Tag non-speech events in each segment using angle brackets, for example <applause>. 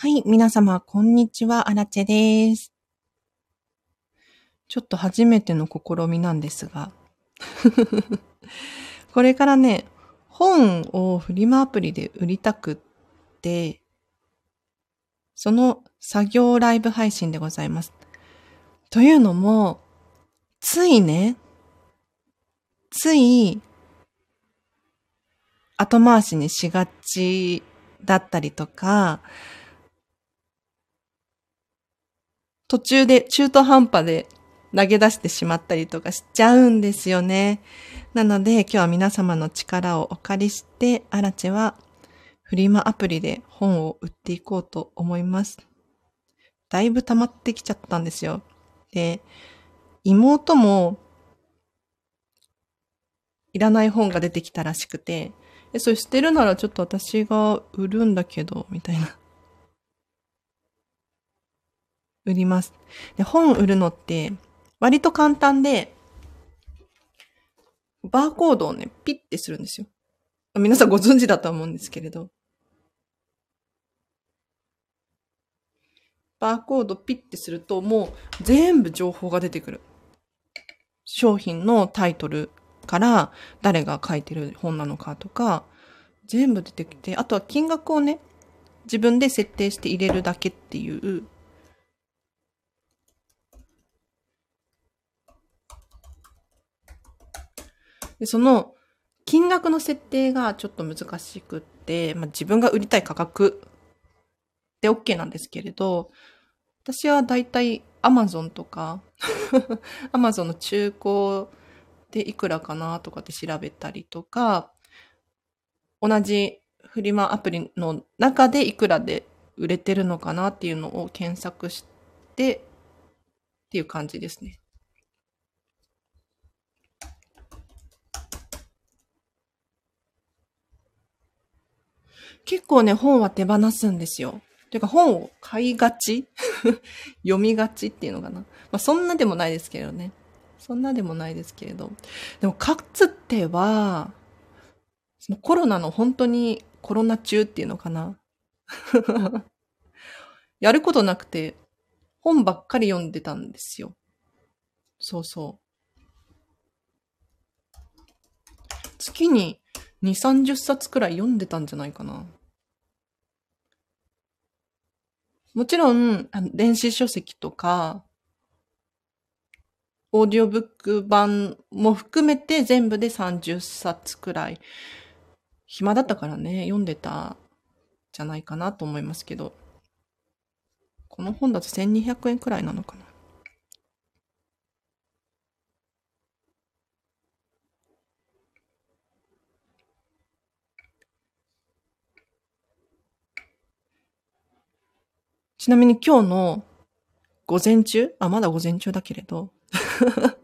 はい、皆様、こんにちは、アラチェです。ちょっと初めての試みなんですが。<laughs> これからね、本をフリマアプリで売りたくって、その作業ライブ配信でございます。というのも、ついね、つい、後回しにしがちだったりとか、途中で中途半端で投げ出してしまったりとかしちゃうんですよね。なので今日は皆様の力をお借りして、アラチェはフリマアプリで本を売っていこうと思います。だいぶ溜まってきちゃったんですよ。で、妹もいらない本が出てきたらしくて、え、それ捨てるならちょっと私が売るんだけど、みたいな。売ります。で、本売るのって割と簡単で、バーコードをね、ピッてするんですよ。皆さんご存知だと思うんですけれど。バーコードピッてするともう全部情報が出てくる。商品のタイトルから誰が書いてる本なのかとか、全部出てきて、あとは金額をね、自分で設定して入れるだけっていうで、その金額の設定がちょっと難しくって、まあ、自分が売りたい価格で OK なんですけれど、私はだいたい Amazon とか <laughs> Amazon の中古でいくらかなとかって調べたりとか、同じフリマアプリの中でいくらで売れてるのかなっていうのを検索してっていう感じですね。結構ね、本は手放すんですよ。ていうか本を買いがち？<laughs> 読みがちっていうのかな？まあそんなでもないですけどね。そんなでもないですけれど。でもかつては、そのコロナの本当にコロナ中っていうのかな？<laughs> やることなくて、本ばっかり読んでたんですよ。そうそう。月に2、30冊くらい読んでたんじゃないかな。もちろん、あの電子書籍とか、オーディオブック版も含めて全部で30冊くらい。暇だったからね、読んでたじゃないかなと思いますけど。この本だと1200円くらいなのかな。ちなみに今日の午前中？あ、まだ午前中だけれど。<laughs>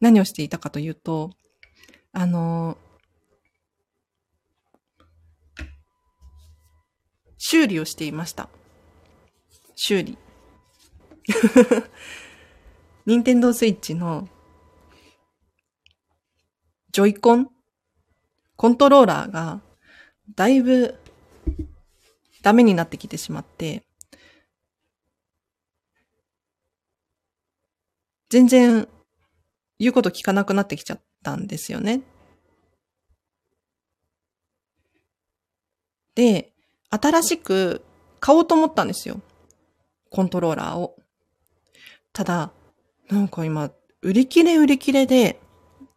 何をしていたかというと、あの、修理をしていました。修理。ニンテンドースイッチのジョイコン？コントローラーがだいぶダメになってきてしまって、全然言うこと聞かなくなってきちゃったんですよね。で、新しく買おうと思ったんですよ。コントローラーを。ただ、なんか今、売り切れ売り切れで、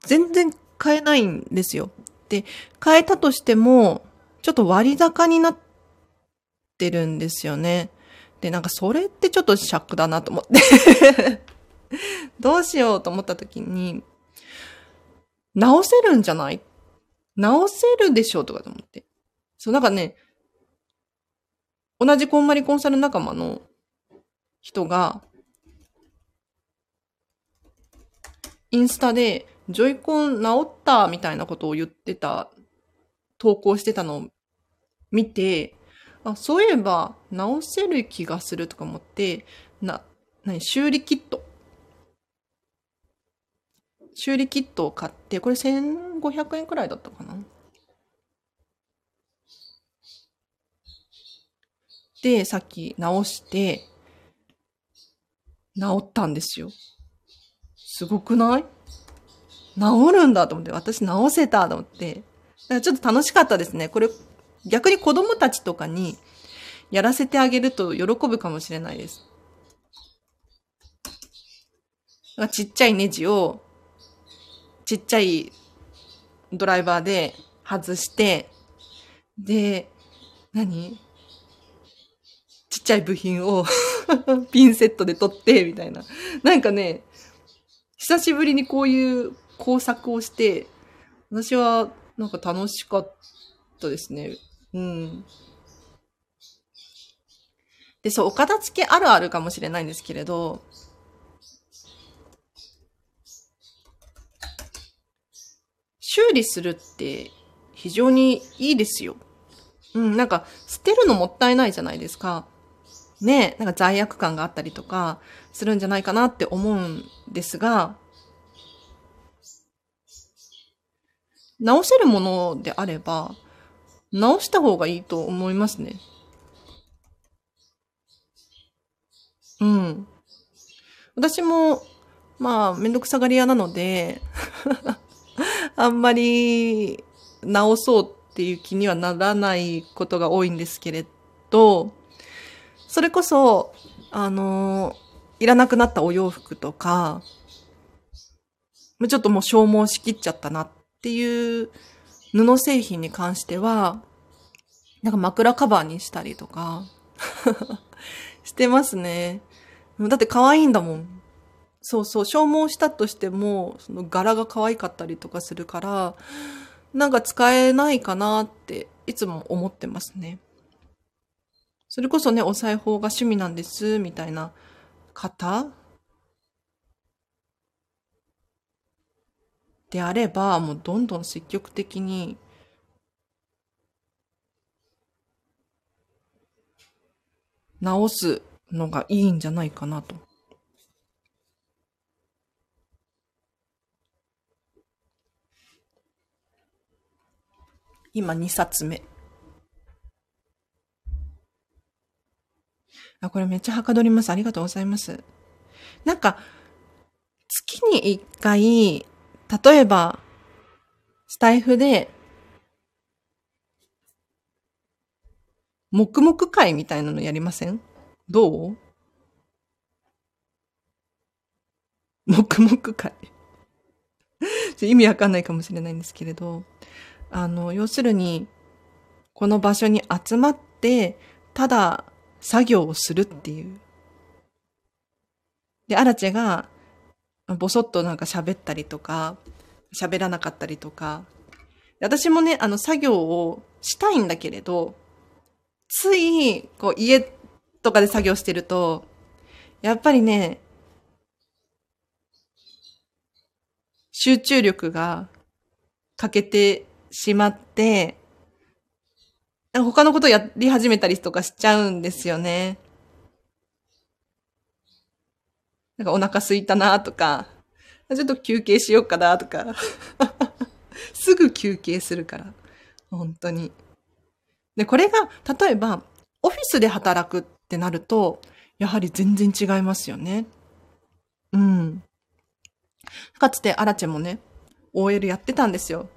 全然買えないんですよ。で、買えたとしても、ちょっと割高になってるんですよね。で、なんかそれってちょっと尺だなと思って <laughs> どうしようと思った時に、直せるんじゃない？直せるでしょうとかと思って。そう、なんかね、同じこんまりコンサル仲間の人が、インスタで、ジョイコン治ったみたいなことを言ってた、投稿してたのを見て、あ、そういえば直せる気がするとか思って、な、何、修理キット修理キットを買って、これ1500円くらいだったかな。で、さっき直して、治ったんですよ。すごくない？治るんだと思って、私治せたと思って。ちょっと楽しかったですね。これ、逆に子供たちとかにやらせてあげると喜ぶかもしれないです。ちっちゃいネジを、ちっちゃいドライバーで外して、で、何？ちっちゃい部品を <laughs> ピンセットで取って、みたいな。なんかね、久しぶりにこういう工作をして、私はなんか楽しかったですね。うん。で、そう、お片付けあるあるかもしれないんですけれど、修理するって非常にいいですよ。うん、なんか捨てるのもったいないじゃないですか。ね、なんか罪悪感があったりとかするんじゃないかなって思うんですが、直せるものであれば、直した方がいいと思いますね。うん。私も、まあ、めんどくさがり屋なので <laughs> あんまり直そうっていう気にはならないことが多いんですけれど、それこそ、あの、いらなくなったお洋服とか、ちょっともう消耗しきっちゃったなっっていう布製品に関しては、なんか枕カバーにしたりとか <laughs> してますね。だって可愛いんだもん。そうそう、消耗したとしても、その柄が可愛かったりとかするから、なんか使えないかなっていつも思ってますね。それこそね、お裁縫が趣味なんです、みたいな方であれば、もうどんどん積極的に直すのがいいんじゃないかなと。今2冊目。あ、これめっちゃはかどります。ありがとうございます。なんか、月に一回、例えば、スタイフで、黙々会みたいなのやりません？どう？黙々会。<laughs> 意味わかんないかもしれないんですけれど、あの、要するに、この場所に集まって、ただ作業をするっていう。で、アラチェが、ぼそっとなんか喋ったりとか、喋らなかったりとか。私もね、あの作業をしたいんだけれど、つい、こう家とかで作業してると、やっぱりね、集中力が欠けてしまって、他のことやり始めたりとかしちゃうんですよね。なんかお腹すいたなとか、ちょっと休憩しようかなとか。<laughs> すぐ休憩するから。本当に。で、これが、例えば、オフィスで働くってなると、やはり全然違いますよね。うん。かつて、アラチェもね、OL やってたんですよ。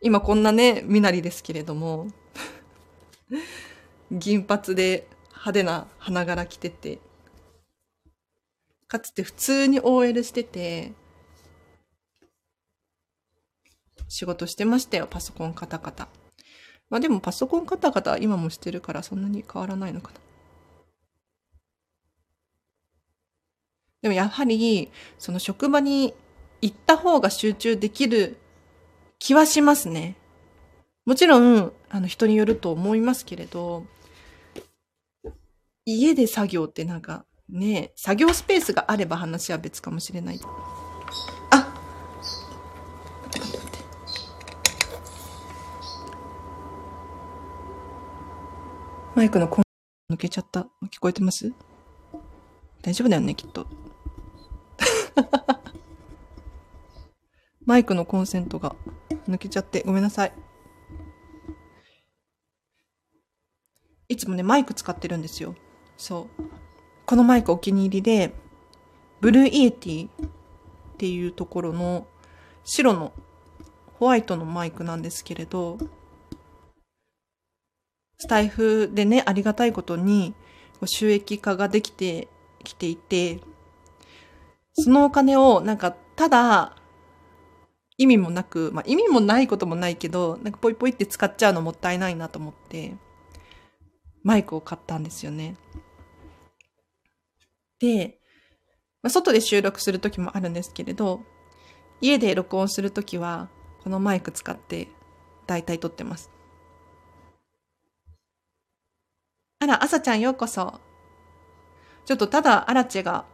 今こんなね、身なりですけれども。<laughs> 銀髪で派手な花柄着てて、かつて普通に OL してて、仕事してましたよ、パソコンカタカタ。まあでもパソコンカタカタ今もしてるからそんなに変わらないのかな。でもやはり、その職場に行った方が集中できる気はしますね。もちろん、あの人によると思いますけれど、家で作業ってなんかね、作業スペースがあれば話は別かもしれない。あマイクのコン抜けちゃった。聞こえてます？大丈夫だよね、きっと。<laughs> マイクのコンセントが抜けちゃってごめんなさい。いつもね、マイク使ってるんですよ。そう。このマイクお気に入りで、 Blue Yeti っていうところの白のホワイトのマイクなんですけれど、スタイフでね、ありがたいことに収益化ができてきていて、そのお金をなんかただ意味もなく、まあ意味もないこともないけど、なんかポイポイって使っちゃうのもったいないなと思って、マイクを買ったんですよね。で、まあ、外で収録するときもあるんですけれど、家で録音するときは、このマイク使って大体撮ってます。あら、朝ちゃんようこそ。ちょっとただ、アラチェが、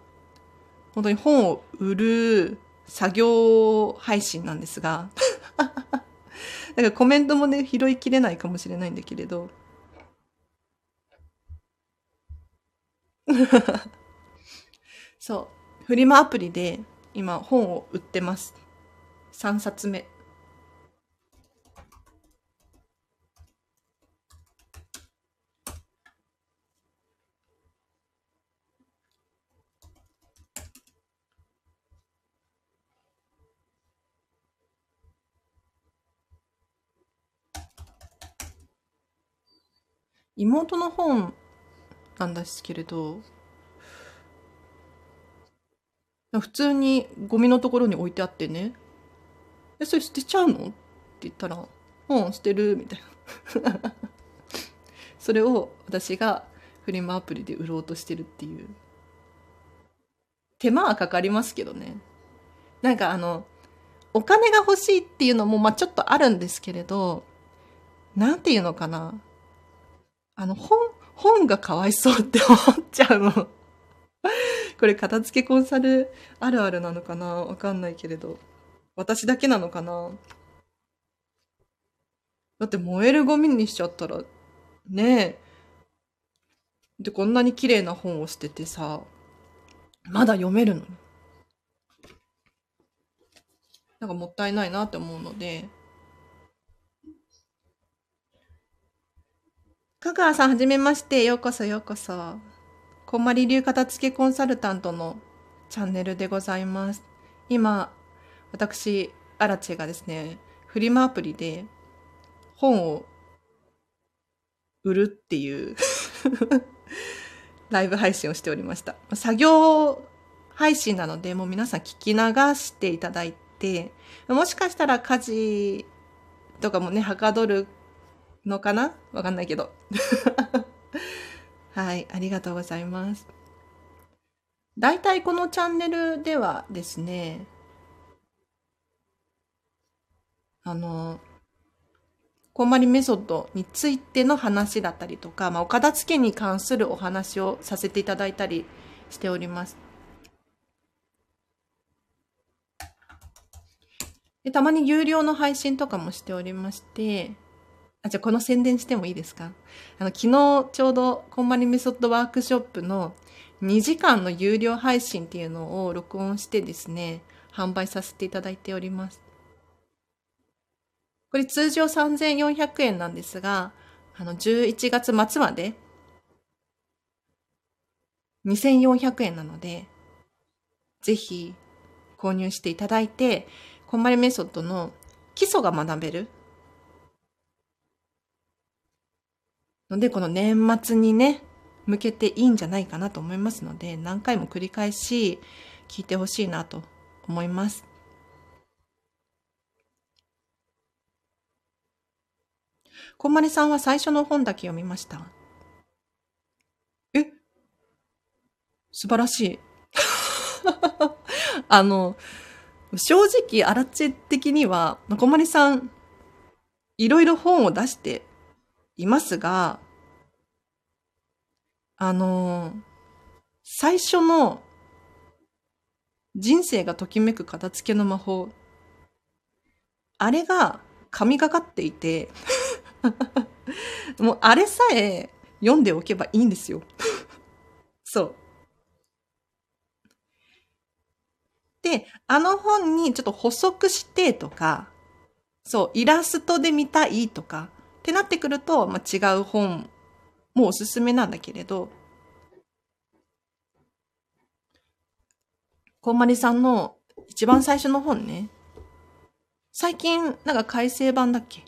本当に本を売る作業配信なんですが、<laughs> だかコメントもね、拾いきれないかもしれないんだけれど、そう。フリマアプリで今本を売ってます。3冊目。妹の本なんですけれど、普通にゴミのところに置いてあってね、え、それ捨てちゃうの？って言ったら、うん、捨てる、みたいな。<laughs> それを私がフリマアプリで売ろうとしてるっていう。手間はかかりますけどね。なんかあの、お金が欲しいっていうのも、まあちょっとあるんですけれど、なんていうのかな。あの、本、本がかわいそうって思っちゃうの。<laughs> これ片付けコンサルあるあるなのかな？わかんないけれど。私だけなのかな？だって燃えるゴミにしちゃったら、ねえ。で、こんなに綺麗な本を捨ててさ、まだ読めるのに。なんかもったいないなって思うので。香川さん、はじめまして。ようこそようこそ。こんまり流片付けコンサルタントのチャンネルでございます。今、私、アラチェがですね、フリマアプリで本を売るっていうライブ配信をしておりました。作業配信なので、もう皆さん聞き流していただいて、もしかしたら家事とかもね、はかどるのかな？わかんないけど。はい、ありがとうございます。大体このチャンネルではですね、あの、こんまりメソッドについての話だったりとか、まあ、お片付けに関するお話をさせていただいたりしております。でたまに有料の配信とかもしておりまして、あ、じゃあこの宣伝してもいいですか？あの、昨日ちょうどコンマリメソッドワークショップの2時間の有料配信っていうのを録音してですね、販売させていただいております。これ通常3400円なんですが、あの、11月末まで2400円なので、ぜひ購入していただいて、コンマリメソッドの基礎が学べるので、この年末にね、向けていいんじゃないかなと思いますので、何回も繰り返し聞いてほしいなと思います。こんまりさんは最初の本だけ読みましたえ？素晴らしい。<laughs> あの、正直、アラチェ的には、こんまりさん、いろいろ本を出していますが、あの最初の人生がときめく片付けの魔法、あれが神がかっていて <laughs> もうあれさえ読んでおけばいいんですよ <laughs> そう。で、あの本にちょっと補足してとか、そう、イラストで見たいとか、ってなってくると、まあ、違う本もおすすめなんだけれど、こんまりさんの一番最初の本ね、最近なんか改正版だっけ？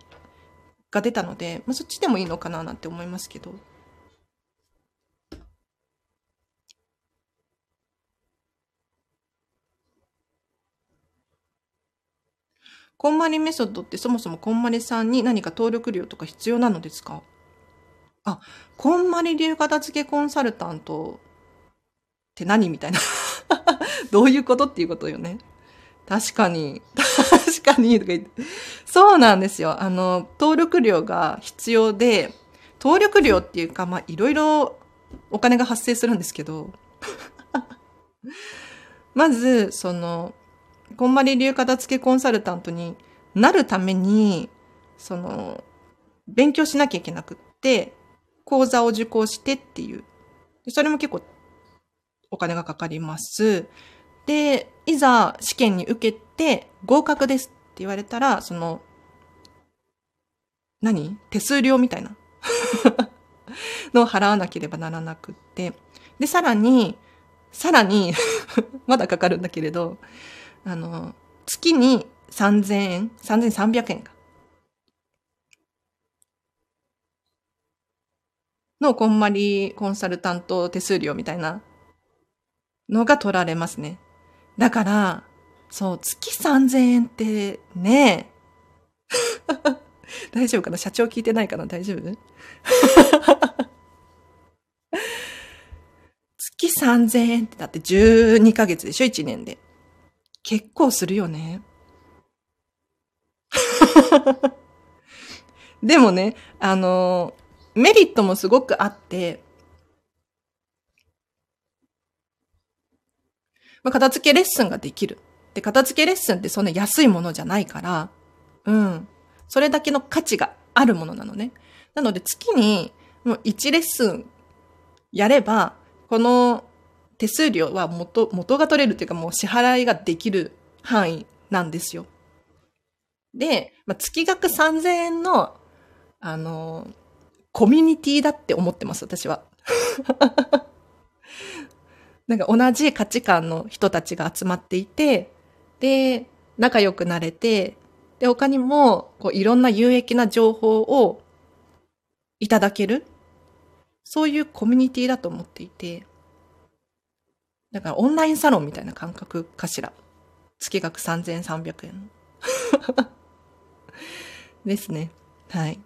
が出たので、まあ、そっちでもいいのかななんて思いますけど。こんまりメソッドってそもそもこんまりさんに何か登録料とか必要なのですか？あ、こんまり流片付けコンサルタントって何みたいな <laughs> どういうことっていうことよね。確かに。<laughs> 確かに。とか言って。そうなんですよ。あの、登録料が必要で、登録料っていうか、まあ、いろいろお金が発生するんですけど、<laughs> まず、その、こんまり流片付けコンサルタントになるために、その、勉強しなきゃいけなくって、講座を受講してっていう。それも結構お金がかかります。で、いざ試験に受けて合格ですって言われたら、その、何？手数料みたいな <laughs> のを払わなければならなくって。で、さらに、さらに <laughs> まだかかるんだけれど、あの、月に3000円 ?3300 円か。のこんまりコンサルタント手数料みたいなのが取られますね。だから、そう、月3000円ってね、<laughs> 大丈夫かな？社長聞いてないかな？大丈夫？<laughs> 月3000円ってだって12ヶ月でしょ ?1 年で。結構するよね。<laughs> でもね、あの、メリットもすごくあって、まあ、片付けレッスンができる。で、片付けレッスンってそんな安いものじゃないから、うん。それだけの価値があるものなのね。なので月にもう1レッスンやれば、この手数料は元、元が取れるっていうかもう支払いができる範囲なんですよ。で、まあ、月額3000円の、あの、コミュニティだって思ってます、私は。<laughs> なんか同じ価値観の人たちが集まっていて、で、仲良くなれて、で、他にも、こう、いろんな有益な情報をいただける。そういうコミュニティだと思っていて、だからオンラインサロンみたいな感覚かしら。月額3300円。<laughs> ですね。はい。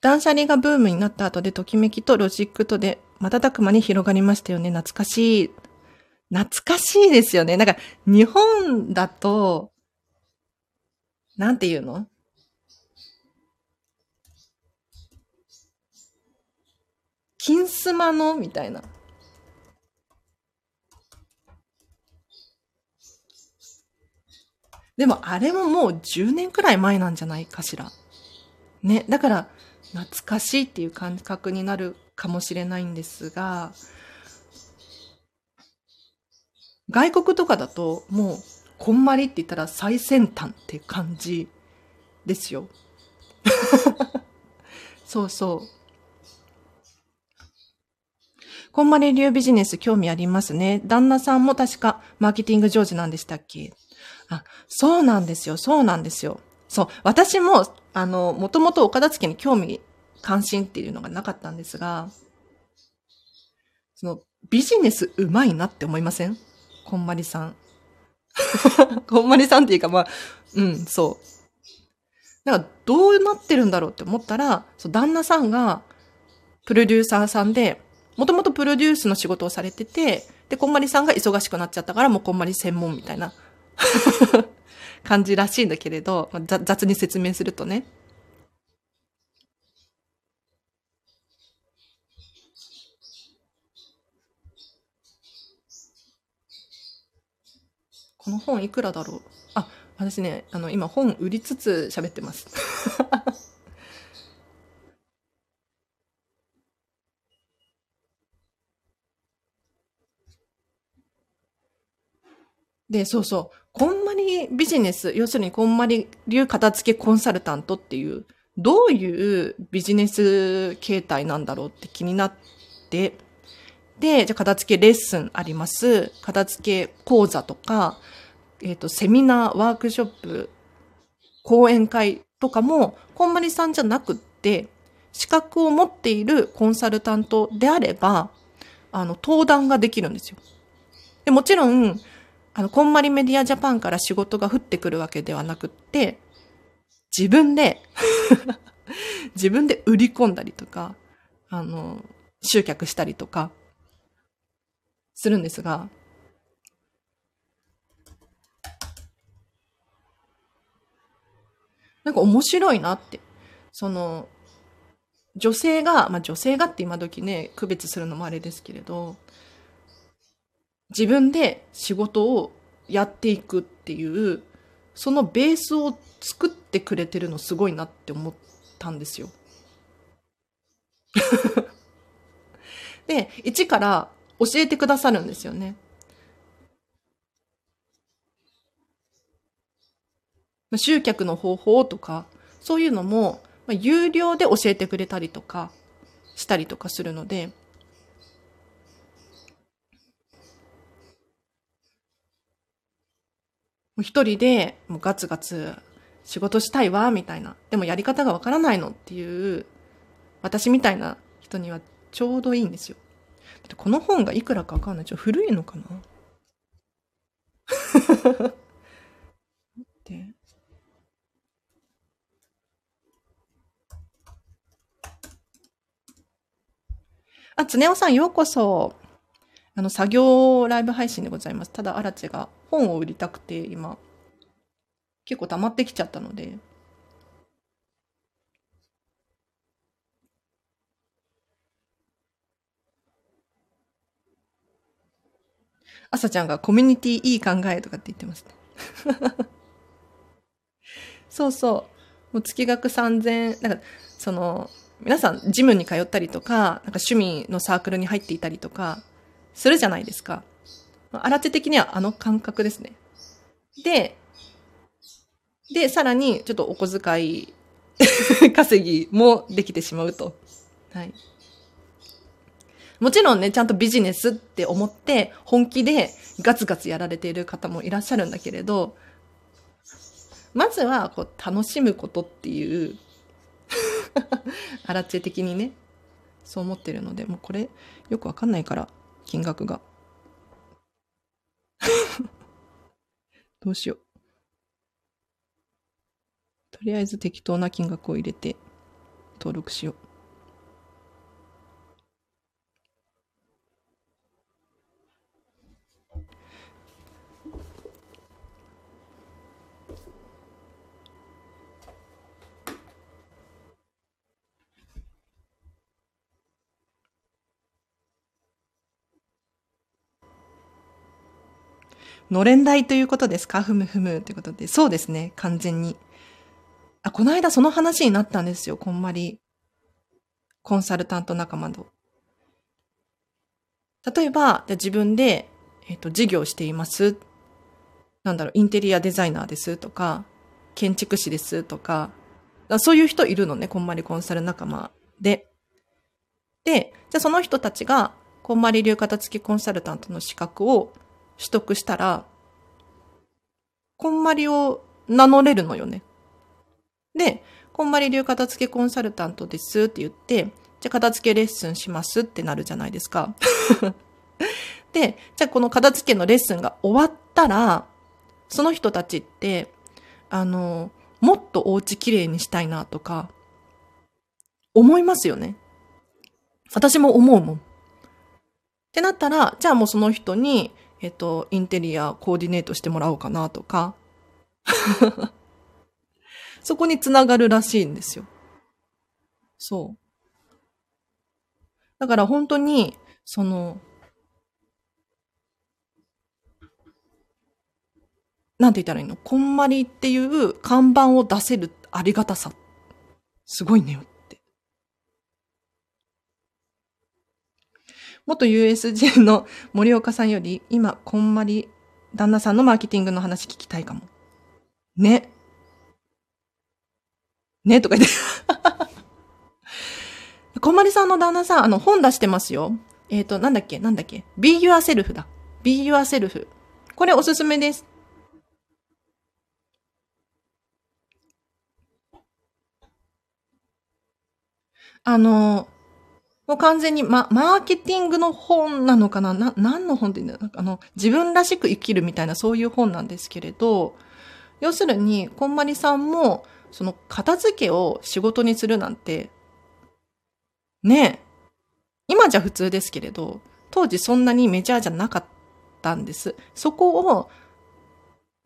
断捨離がブームになった後で、ときめきとロジックとで、瞬く間に広がりましたよね。懐かしい。懐かしいですよね。なんか、日本だと、なんて言うの？金スマのみたいな。でもあれももう10年くらい前なんじゃないかしら。ね。だから、懐かしいっていう感覚になるかもしれないんですが、外国とかだともう、こんまりって言ったら最先端って感じですよ。<laughs> そうそう。こんまり流ビジネス興味ありますね。旦那さんも確かマーケティング上手なんでしたっけ？あ、そうなんですよ。そうなんですよ。そう。私も、あの、もともとお片付に興味、関心っていうのがなかったんですが、その、ビジネスうまいなって思いません？こんまりさん。<laughs> こんまりさんっていうか、まあ、うん、そう。なんか、どうなってるんだろうって思ったら、そう、旦那さんが、プロデューサーさんで、もともとプロデュースの仕事をされてて、で、こんまりさんが忙しくなっちゃったから、もうこんまり専門みたいな <laughs> 感じらしいんだけれど、まあ雑に説明するとね。この本いくらだろう？あ、私ね、あの、今本売りつつ喋ってます。<laughs> で、そうそう。こんまりビジネス、要するにこんまり流片付けコンサルタントっていう、どういうビジネス形態なんだろうって気になって、で、じゃあ片付けレッスンあります。片付け講座とか、えっ、ー、と、セミナー、ワークショップ、講演会とかも、こんまりさんじゃなくって、資格を持っているコンサルタントであれば、あの、登壇ができるんですよ。で、もちろん、あの、こんまりメディアジャパンから仕事が降ってくるわけではなくって、自分で <laughs> 自分で売り込んだりとか、あの、集客したりとか、するんですが、なんか面白いなって。その、女性が、まあ女性がって今時ね、区別するのもあれですけれど、自分で仕事をやっていくっていう、そのベースを作ってくれてるのすごいなって思ったんですよ。<laughs> で、一から教えてくださるんですよね。集客の方法とか、そういうのも、有料で教えてくれたりとか、したりとかするので、もう一人で、もうガツガツ仕事したいわ、みたいな。でもやり方がわからないのっていう、私みたいな人にはちょうどいいんですよ。この本がいくらかわかんない。ちょっと古いのかな？<laughs> 待って。あ、つねおさんようこそ。あの、作業ライブ配信でございます。ただ、アラチェが本を売りたくて、今、結構溜まってきちゃったので。朝ちゃんがコミュニティいい考えとかって言ってますね。<laughs> そうそう。もう月額3000、なんか、その、皆さんジムに通ったりとか、なんか趣味のサークルに入っていたりとか、するじゃないですか。新手的にはあの感覚ですね。で、で、さらにちょっとお小遣い <laughs> 稼ぎもできてしまうと。はい。もちろんね、ちゃんとビジネスって思って本気でガツガツやられている方もいらっしゃるんだけれど、まずはこう楽しむことっていうアラチェ的にね、そう思ってるので、もうこれよくわかんないから、金額が。<laughs> どうしよう。とりあえず適当な金額を入れて登録しよう。のれん台ということですか？ふむふむということで。そうですね。完全に。あ、この間その話になったんですよ。こんまり。コンサルタント仲間と。例えば、じゃ自分で、えっ、ー、と、事業しています。なんだろう、インテリアデザイナーですとか、建築士ですとか、そういう人いるのね、こんまりコンサル仲間で。で、じゃあその人たちが、こんまり流型付きコンサルタントの資格を取得したら、こんまりを名乗れるのよね。で、こんまり流片付けコンサルタントですって言って、じゃあ片付けレッスンしますってなるじゃないですか。<laughs> で、じゃあこの片付けのレッスンが終わったら、その人たちって、あの、もっとお家きれいにしたいなとか、思いますよね。私も思うもん。ってなったら、じゃあもうその人に、えっと、インテリアコーディネートしてもらおうかなとか、<laughs> そこにつながるらしいんですよ。そう。だから本当に、その、なんて言ったらいいの？こんまりっていう看板を出せるありがたさ。すごいね。元 USJ の森岡さんより、今、こんまり旦那さんのマーケティングの話聞きたいかも。ね。ねとか言って。<laughs> こんまりさんの旦那さん、あの、本出してますよ。えっ、ー、と、なんだっけなんだっけ ?be yourself だ。be yourself。これおすすめです。あの、もう完全に、ま、マーケティングの本なのかな？な、何の本って言うんだろう？あの、自分らしく生きるみたいなそういう本なんですけれど、要するに、こんまりさんも、その、片付けを仕事にするなんて、ねえ、今じゃ普通ですけれど、当時そんなにメジャーじゃなかったんです。そこを、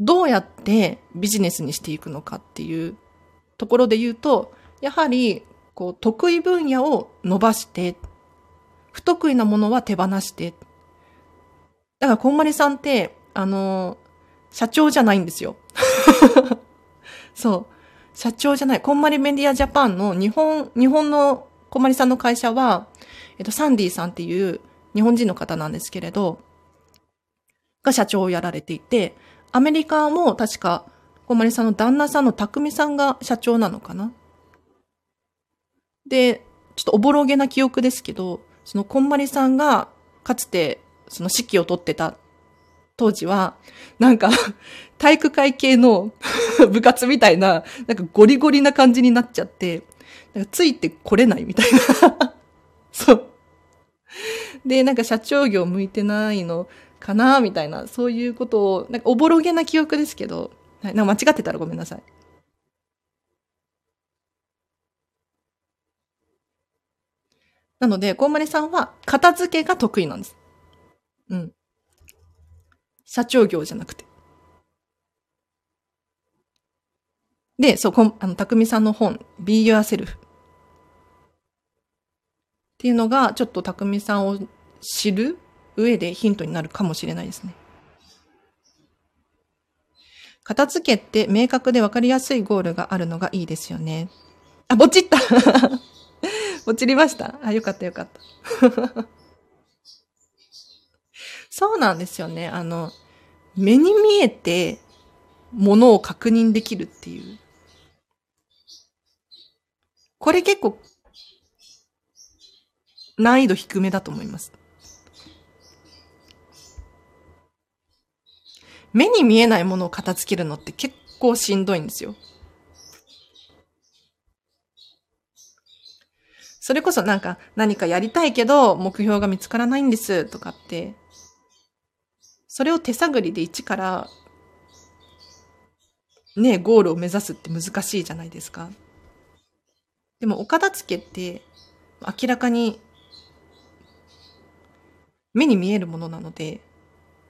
どうやってビジネスにしていくのかっていうところで言うと、やはりこう、得意分野を伸ばして、不得意なものは手放して。だから、こんまりさんって、あの、社長じゃないんですよ。<laughs> そう。社長じゃない。こんまりメディアジャパンの日本、日本のこんまりさんの会社は、えっと、サンディさんっていう日本人の方なんですけれど、が社長をやられていて、アメリカも確か、こんまりさんの旦那さんの匠さんが社長なのかなで、ちょっとおぼろげな記憶ですけど、そのこんまりさんがかつてその指揮を取ってた当時は、なんか <laughs> 体育会系の <laughs> 部活みたいな、なんかゴリゴリな感じになっちゃって、なんかついてこれないみたいな <laughs> そう。で、なんか社長業向いてないのかなみたいな、そういうことを、なんかおぼろげな記憶ですけど、はい、なんか間違ってたらごめんなさい。なので、こんまりさんは片付けが得意なんです。うん。社長業じゃなくて。で、そう、こ、あの、たくみさんの本、Be Yourself っていうのが、ちょっとたくみさんを知る上でヒントになるかもしれないですね。片付けって明確でわかりやすいゴールがあるのがいいですよね。あ、ぼちった落ちりました？あ、よかったよかった。<laughs> そうなんですよね。あの、目に見えて、ものを確認できるっていう。これ結構、難易度低めだと思います。目に見えないものを片付けるのって結構しんどいんですよ。それこそなんか何かやりたいけど目標が見つからないんですとかって、それを手探りで一からね、ゴールを目指すって難しいじゃないですか。でも、お片付けって、明らかに、目に見えるものなので、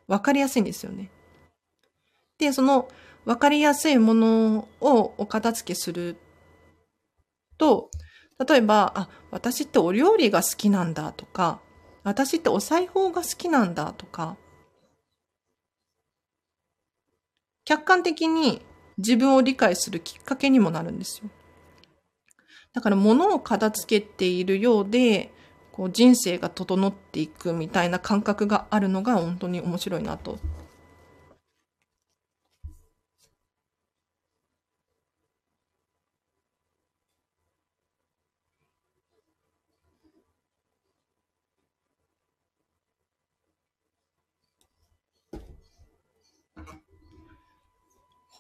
わかりやすいんですよね。で、その、わかりやすいものをお片付けすると、例えば、あ、私ってお料理が好きなんだとか、私ってお裁縫が好きなんだとか、客観的に自分を理解するきっかけにもなるんですよ。だから物を片付けているようで、こう人生が整っていくみたいな感覚があるのが本当に面白いなと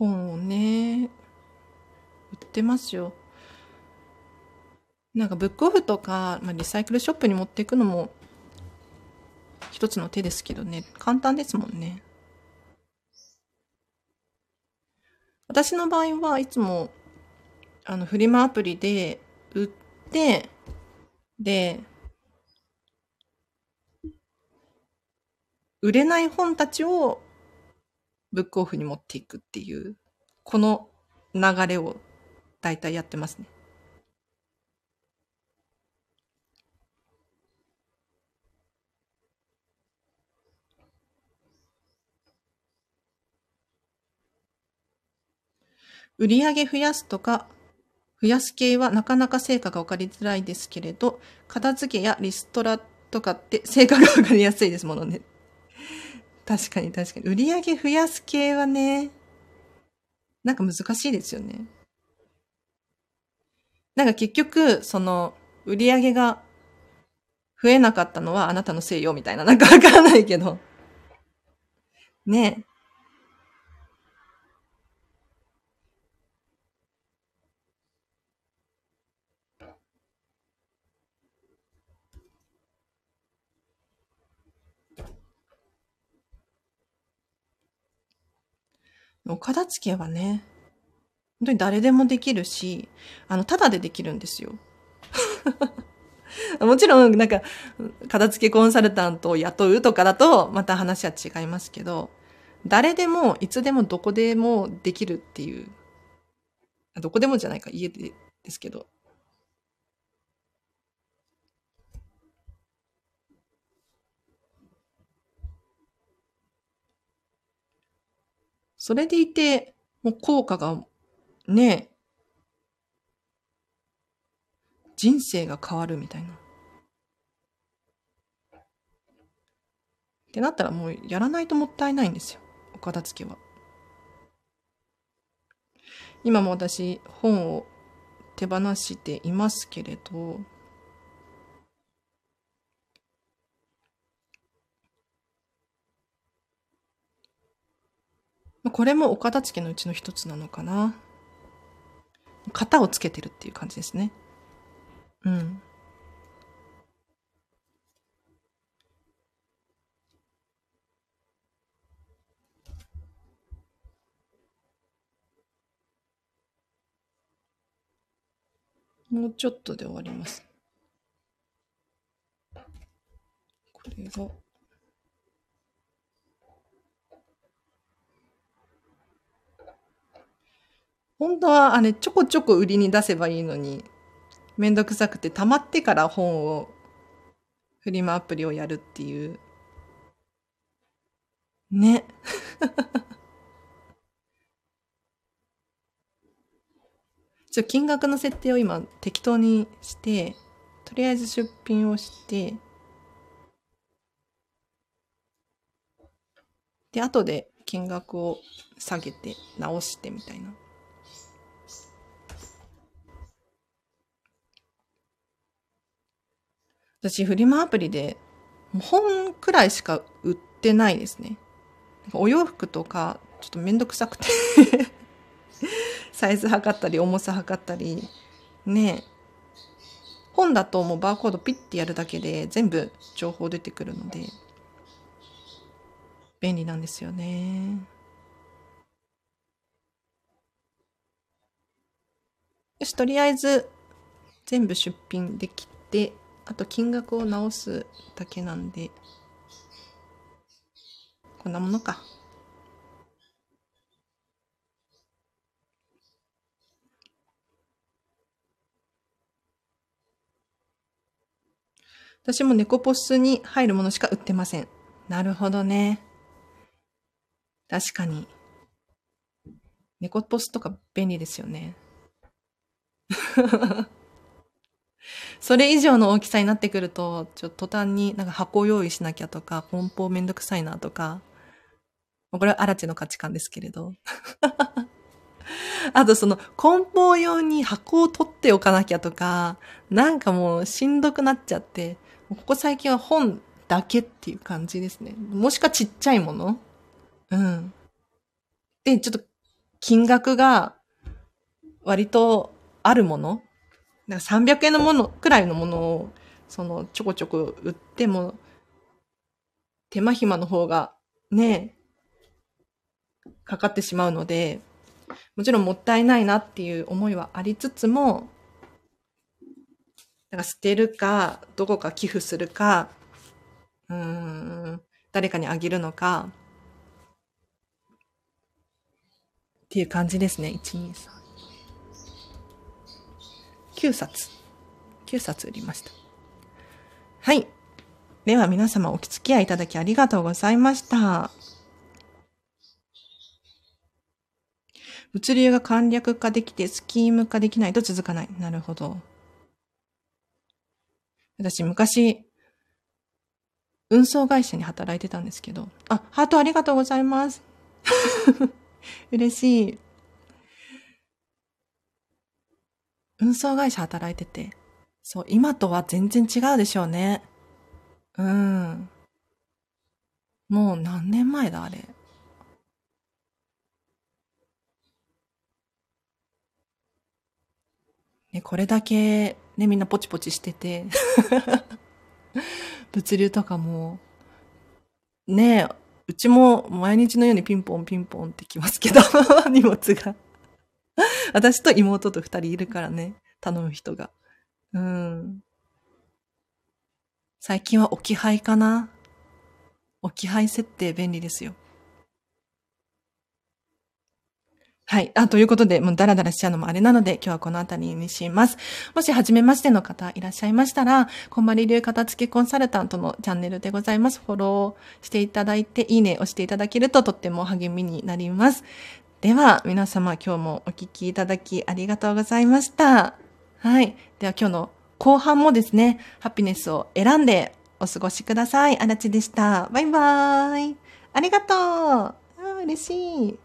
本をね、売ってますよ。なんかブックオフとか、まあ、リサイクルショップに持っていくのも一つの手ですけどね、簡単ですもんね。私の場合はいつも、あの、フリマアプリで売って、で、売れない本たちをブックオフに持っていくっていう、この流れを大体やってますね。売上増やすとか、増やす系はなかなか成果が分かりづらいですけれど、片付けやリストラとかって成果が分かりやすいですものね。確かに確かに。売り上げ増やす系はね、なんか難しいですよね。なんか結局、その、売り上げが増えなかったのはあなたのせいよ、みたいな。なんかわからないけど。ねお片付けはね、本当に誰でもできるし、あの、ただでできるんですよ。<laughs> もちろん、なんか、片付けコンサルタントを雇うとかだと、また話は違いますけど、誰でも、いつでもどこでもできるっていう、どこでもじゃないか、家でですけど。それでいて、もう効果がね、人生が変わるみたいな。ってなったらもうやらないともったいないんですよ。お片付けは。今も私本を手放していますけれど、これもお片付けのうちの一つなのかな。型をつけてるっていう感じですね。うん。もうちょっとで終わります。これが。本当はあれちょこちょこ売りに出せばいいのに、めんどくさくて溜まってから本を、フリマアプリをやるっていう。ね。<laughs> ちょ、金額の設定を今適当にして、とりあえず出品をして、で、後で金額を下げて直してみたいな。私、フリマアプリで、本くらいしか売ってないですね。お洋服とか、ちょっとめんどくさくて <laughs> サイズ測ったり、重さ測ったり、ね本だともうバーコードピッてやるだけで全部情報出てくるので、便利なんですよね。よし、とりあえず全部出品できて、あと金額を直すだけなんで、こんなものか。私も猫ポスに入るものしか売ってません。なるほどね。確かに。猫ポスとか便利ですよね。それ以上の大きさになってくると、ちょっと途端になんか箱用意しなきゃとか、梱包めんどくさいなとか、これはアラチの価値観ですけれど。<laughs> あとその梱包用に箱を取っておかなきゃとか、なんかもうしんどくなっちゃって、ここ最近は本だけっていう感じですね。もしかちっちゃいものうん。で、ちょっと金額が割とあるものなんか300円のものくらいのものを、そのちょこちょこ売っても、手間暇の方がね、かかってしまうので、もちろんもったいないなっていう思いはありつつも、なんか捨てるか、どこか寄付するか、うん、誰かにあげるのか、っていう感じですね。1、2、3。9冊。9冊売りました。はい。では皆様お付き合いいただきありがとうございました。物流が簡略化できてスキーム化できないと続かない。なるほど。私昔、運送会社に働いてたんですけど、あ、ハートありがとうございます。<laughs> 嬉しい。運送会社働いてて、そう、今とは全然違うでしょうね。うん。もう何年前だ、あれ。ね、これだけ、ね、みんなポチポチしてて <laughs> 物流とかも、ねうちも毎日のようにピンポンピンポンってきますけど <laughs> 荷物が <laughs> 私と妹と二人いるからね、頼む人が。うん。最近は置き配かな置き配設定便利ですよ。はい。あ、ということで、もうダラダラしちゃうのもあれなので、今日はこの辺りにします。もし、初めましての方いらっしゃいましたら、こんまり流片付けコンサルタントのチャンネルでございます。フォローしていただいて、いいね押していただけるととっても励みになります。では、皆様今日もお聴きいただきありがとうございました。はい。では今日の後半もですね、ハピネスを選んでお過ごしください。あらちでした。バイバーイ。ありがとう。あ嬉しい。